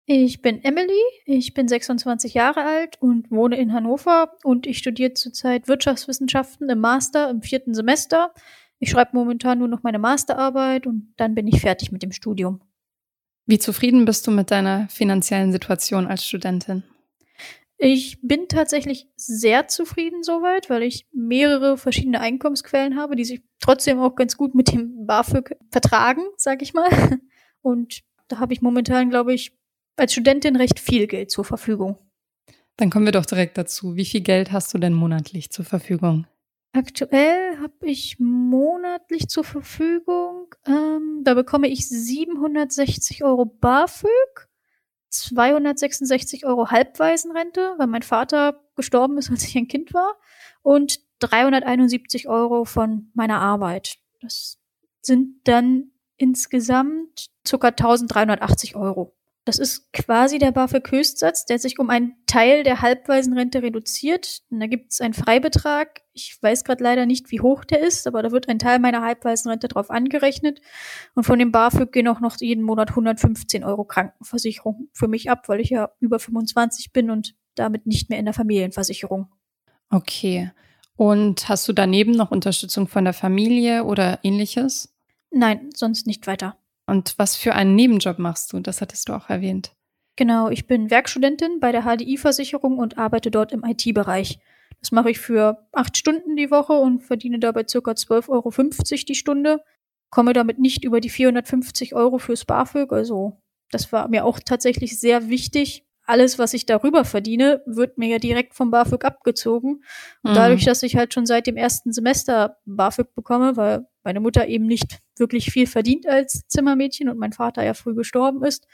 Ich bin Emily, ich bin 26 Jahre alt und wohne in Hannover und ich studiere zurzeit Wirtschaftswissenschaften im Master im vierten Semester. Ich schreibe momentan nur noch meine Masterarbeit und dann bin ich fertig mit dem Studium. Wie zufrieden bist du mit deiner finanziellen Situation als Studentin? Ich bin tatsächlich sehr zufrieden soweit, weil ich mehrere verschiedene Einkommensquellen habe, die sich trotzdem auch ganz gut mit dem BAföG vertragen, sag ich mal. Und da habe ich momentan, glaube ich, als Studentin recht viel Geld zur Verfügung. Dann kommen wir doch direkt dazu. Wie viel Geld hast du denn monatlich zur Verfügung? Aktuell habe ich monatlich zur Verfügung, ähm, da bekomme ich 760 Euro BAföG, 266 Euro Halbwaisenrente, weil mein Vater gestorben ist, als ich ein Kind war, und 371 Euro von meiner Arbeit. Das sind dann insgesamt ca. 1380 Euro. Das ist quasi der BAföG-Höchstsatz, der sich um einen Teil der Halbwaisenrente reduziert. Und da gibt es einen Freibetrag. Ich weiß gerade leider nicht, wie hoch der ist, aber da wird ein Teil meiner Halbwaisenrente drauf angerechnet. Und von dem BAföG gehen auch noch jeden Monat 115 Euro Krankenversicherung für mich ab, weil ich ja über 25 bin und damit nicht mehr in der Familienversicherung. Okay. Und hast du daneben noch Unterstützung von der Familie oder ähnliches? Nein, sonst nicht weiter. Und was für einen Nebenjob machst du? Das hattest du auch erwähnt. Genau, ich bin Werkstudentin bei der HDI-Versicherung und arbeite dort im IT-Bereich. Das mache ich für acht Stunden die Woche und verdiene dabei circa 12,50 Euro die Stunde. Komme damit nicht über die 450 Euro fürs BAföG. Also das war mir auch tatsächlich sehr wichtig. Alles, was ich darüber verdiene, wird mir ja direkt vom BAföG abgezogen. Und mhm. dadurch, dass ich halt schon seit dem ersten Semester BAföG bekomme, weil meine Mutter eben nicht wirklich viel verdient als Zimmermädchen und mein Vater ja früh gestorben ist,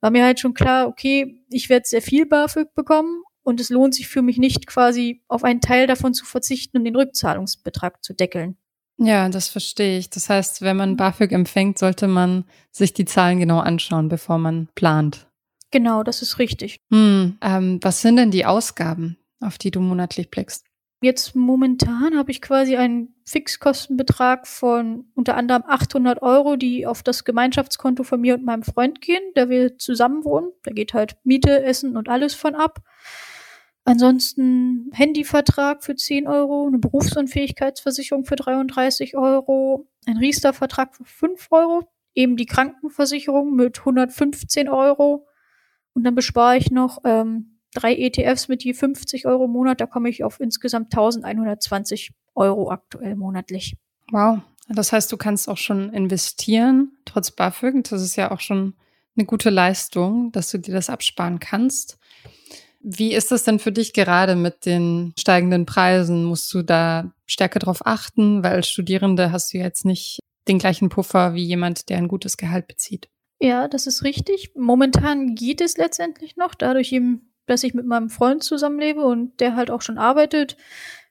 war mir halt schon klar, okay, ich werde sehr viel BAföG bekommen und es lohnt sich für mich nicht quasi auf einen Teil davon zu verzichten, um den Rückzahlungsbetrag zu deckeln. Ja, das verstehe ich. Das heißt, wenn man BAföG empfängt, sollte man sich die Zahlen genau anschauen, bevor man plant. Genau, das ist richtig. Hm, ähm, was sind denn die Ausgaben, auf die du monatlich blickst? Jetzt momentan habe ich quasi einen Fixkostenbetrag von unter anderem 800 Euro, die auf das Gemeinschaftskonto von mir und meinem Freund gehen, da wir zusammen wohnen. Da geht halt Miete, Essen und alles von ab. Ansonsten Handyvertrag für 10 Euro, eine Berufsunfähigkeitsversicherung für 33 Euro, ein Riester-Vertrag für 5 Euro, eben die Krankenversicherung mit 115 Euro. Und dann bespare ich noch ähm, drei ETFs mit je 50 Euro im Monat, da komme ich auf insgesamt 1120 Euro aktuell monatlich. Wow. Das heißt, du kannst auch schon investieren, trotz BAföG. Das ist ja auch schon eine gute Leistung, dass du dir das absparen kannst. Wie ist das denn für dich gerade mit den steigenden Preisen? Musst du da stärker drauf achten? Weil als Studierende hast du jetzt nicht den gleichen Puffer wie jemand, der ein gutes Gehalt bezieht. Ja, das ist richtig. Momentan geht es letztendlich noch, dadurch eben, dass ich mit meinem Freund zusammenlebe und der halt auch schon arbeitet,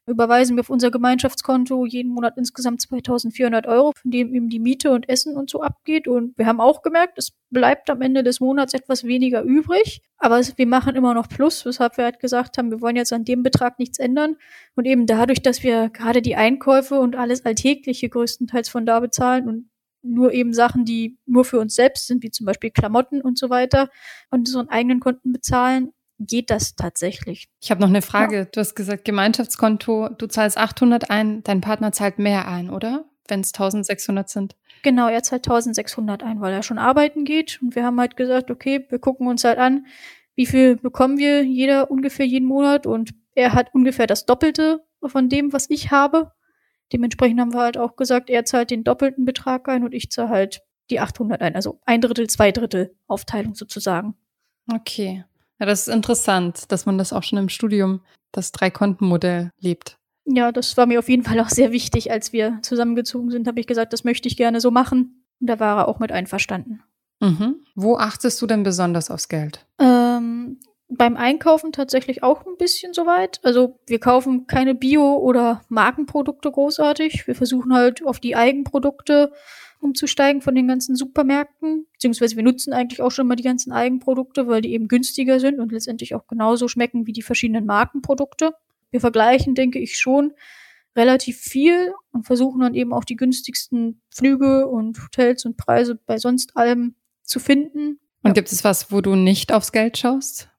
überweisen wir auf unser Gemeinschaftskonto jeden Monat insgesamt 2400 Euro, von dem eben die Miete und Essen und so abgeht. Und wir haben auch gemerkt, es bleibt am Ende des Monats etwas weniger übrig. Aber wir machen immer noch Plus, weshalb wir halt gesagt haben, wir wollen jetzt an dem Betrag nichts ändern. Und eben dadurch, dass wir gerade die Einkäufe und alles Alltägliche größtenteils von da bezahlen und nur eben Sachen, die nur für uns selbst sind, wie zum Beispiel Klamotten und so weiter, und so einen eigenen Konten bezahlen, geht das tatsächlich. Ich habe noch eine Frage. Ja. Du hast gesagt, Gemeinschaftskonto, du zahlst 800 ein, dein Partner zahlt mehr ein, oder? Wenn es 1600 sind. Genau, er zahlt 1600 ein, weil er schon arbeiten geht. Und wir haben halt gesagt, okay, wir gucken uns halt an, wie viel bekommen wir jeder ungefähr jeden Monat. Und er hat ungefähr das Doppelte von dem, was ich habe. Dementsprechend haben wir halt auch gesagt, er zahlt den doppelten Betrag ein und ich zahle halt die 800 ein. Also ein Drittel, zwei Drittel Aufteilung sozusagen. Okay. Ja, das ist interessant, dass man das auch schon im Studium, das Drei-Konten-Modell lebt. Ja, das war mir auf jeden Fall auch sehr wichtig. Als wir zusammengezogen sind, habe ich gesagt, das möchte ich gerne so machen. Und da war er auch mit einverstanden. Mhm. Wo achtest du denn besonders aufs Geld? Ähm, beim Einkaufen tatsächlich auch ein bisschen soweit. Also wir kaufen keine Bio- oder Markenprodukte großartig. Wir versuchen halt auf die Eigenprodukte umzusteigen von den ganzen Supermärkten. Beziehungsweise wir nutzen eigentlich auch schon mal die ganzen Eigenprodukte, weil die eben günstiger sind und letztendlich auch genauso schmecken wie die verschiedenen Markenprodukte. Wir vergleichen, denke ich, schon relativ viel und versuchen dann eben auch die günstigsten Flüge und Hotels und Preise bei sonst allem zu finden. Und ja. gibt es was, wo du nicht aufs Geld schaust?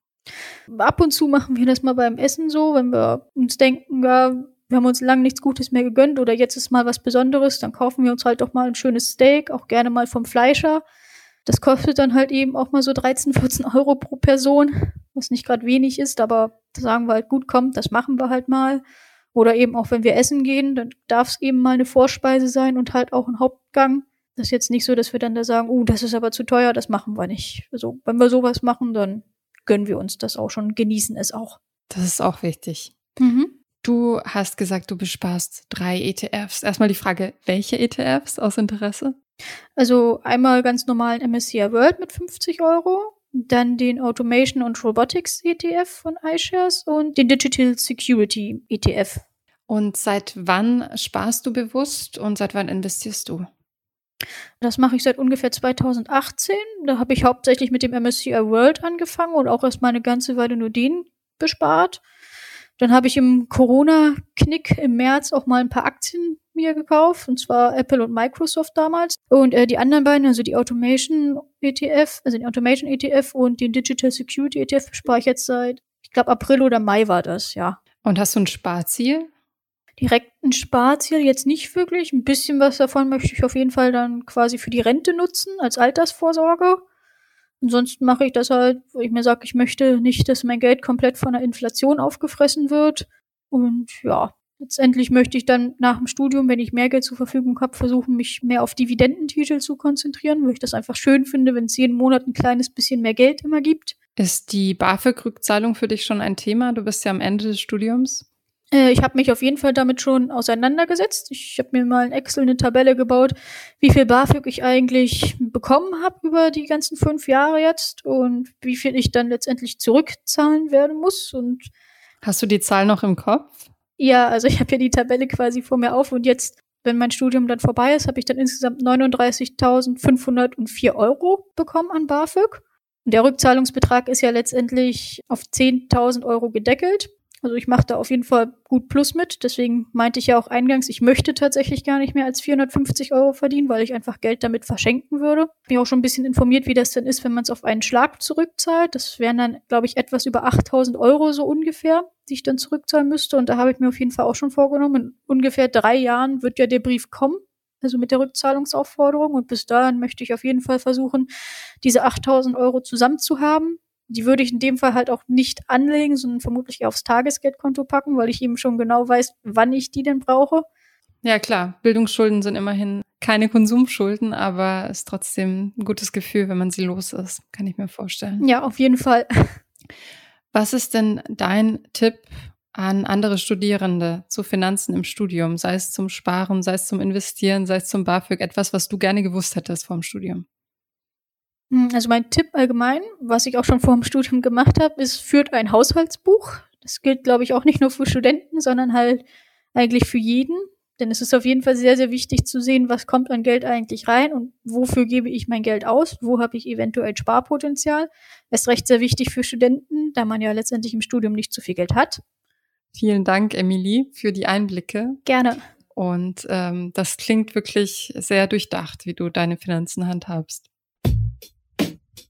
Ab und zu machen wir das mal beim Essen so, wenn wir uns denken, ja, wir haben uns lange nichts Gutes mehr gegönnt oder jetzt ist mal was Besonderes, dann kaufen wir uns halt doch mal ein schönes Steak, auch gerne mal vom Fleischer. Das kostet dann halt eben auch mal so 13, 14 Euro pro Person, was nicht gerade wenig ist, aber sagen wir halt, gut, kommt, das machen wir halt mal. Oder eben auch, wenn wir essen gehen, dann darf es eben mal eine Vorspeise sein und halt auch ein Hauptgang. Das ist jetzt nicht so, dass wir dann da sagen, oh, das ist aber zu teuer, das machen wir nicht. Also, wenn wir sowas machen, dann gönnen wir uns das auch schon, genießen es auch. Das ist auch wichtig. Mhm. Du hast gesagt, du besparst drei ETFs. Erstmal die Frage, welche ETFs aus Interesse? Also einmal ganz normalen MSCI World mit 50 Euro, dann den Automation und Robotics ETF von iShares und den Digital Security ETF. Und seit wann sparst du bewusst und seit wann investierst du? Das mache ich seit ungefähr 2018. Da habe ich hauptsächlich mit dem MSCI World angefangen und auch erst mal eine ganze Weile nur den bespart. Dann habe ich im Corona-Knick im März auch mal ein paar Aktien mir gekauft, und zwar Apple und Microsoft damals. Und äh, die anderen beiden, also die Automation ETF, also den Automation ETF und den Digital Security ETF, spare ich jetzt seit, ich glaube, April oder Mai war das, ja. Und hast du ein Sparziel? Direkt ein Sparziel jetzt nicht wirklich. Ein bisschen was davon möchte ich auf jeden Fall dann quasi für die Rente nutzen, als Altersvorsorge. Ansonsten mache ich das halt, wo ich mir sage, ich möchte nicht, dass mein Geld komplett von der Inflation aufgefressen wird. Und ja, letztendlich möchte ich dann nach dem Studium, wenn ich mehr Geld zur Verfügung habe, versuchen, mich mehr auf Dividendentitel zu konzentrieren, weil ich das einfach schön finde, wenn es jeden Monat ein kleines bisschen mehr Geld immer gibt. Ist die BAföG-Rückzahlung für dich schon ein Thema? Du bist ja am Ende des Studiums. Äh, ich habe mich auf jeden Fall damit schon auseinandergesetzt. Ich habe mir mal in Excel eine Tabelle gebaut, wie viel BAföG ich eigentlich bekommen habe über die ganzen fünf Jahre jetzt und wie viel ich dann letztendlich zurückzahlen werden muss. Und Hast du die Zahl noch im Kopf? ja, also ich habe ja die Tabelle quasi vor mir auf und jetzt, wenn mein Studium dann vorbei ist, habe ich dann insgesamt 39.504 Euro bekommen an BAföG. Und der Rückzahlungsbetrag ist ja letztendlich auf 10.000 Euro gedeckelt. Also ich mache da auf jeden Fall gut Plus mit. Deswegen meinte ich ja auch eingangs, ich möchte tatsächlich gar nicht mehr als 450 Euro verdienen, weil ich einfach Geld damit verschenken würde. Bin auch schon ein bisschen informiert, wie das denn ist, wenn man es auf einen Schlag zurückzahlt. Das wären dann, glaube ich, etwas über 8000 Euro so ungefähr, die ich dann zurückzahlen müsste. Und da habe ich mir auf jeden Fall auch schon vorgenommen, in ungefähr drei Jahren wird ja der Brief kommen. Also mit der Rückzahlungsaufforderung. Und bis dahin möchte ich auf jeden Fall versuchen, diese 8000 Euro zusammenzuhaben die würde ich in dem Fall halt auch nicht anlegen, sondern vermutlich aufs Tagesgeldkonto packen, weil ich eben schon genau weiß, wann ich die denn brauche. Ja, klar. Bildungsschulden sind immerhin keine Konsumschulden, aber es ist trotzdem ein gutes Gefühl, wenn man sie los ist. Kann ich mir vorstellen. Ja, auf jeden Fall. Was ist denn dein Tipp an andere Studierende zu Finanzen im Studium? Sei es zum Sparen, sei es zum Investieren, sei es zum BAföG. Etwas, was du gerne gewusst hättest vom Studium. Hm, Also mein Tipp allgemein, was ich auch schon vor dem Studium gemacht habe, ist, führt ein Haushaltsbuch. Das gilt, glaube ich, auch nicht nur für Studenten, sondern halt eigentlich für jeden. Denn es ist auf jeden Fall sehr, sehr wichtig zu sehen, was kommt an Geld eigentlich rein und wofür gebe ich mein Geld aus, wo habe ich eventuell Sparpotenzial. Ist recht sehr wichtig für Studenten, da man ja letztendlich im Studium nicht so viel Geld hat. Vielen Dank, Emily, für die Einblicke. Gerne. Und ähm, das klingt wirklich sehr durchdacht, wie du deine Finanzen handhabst.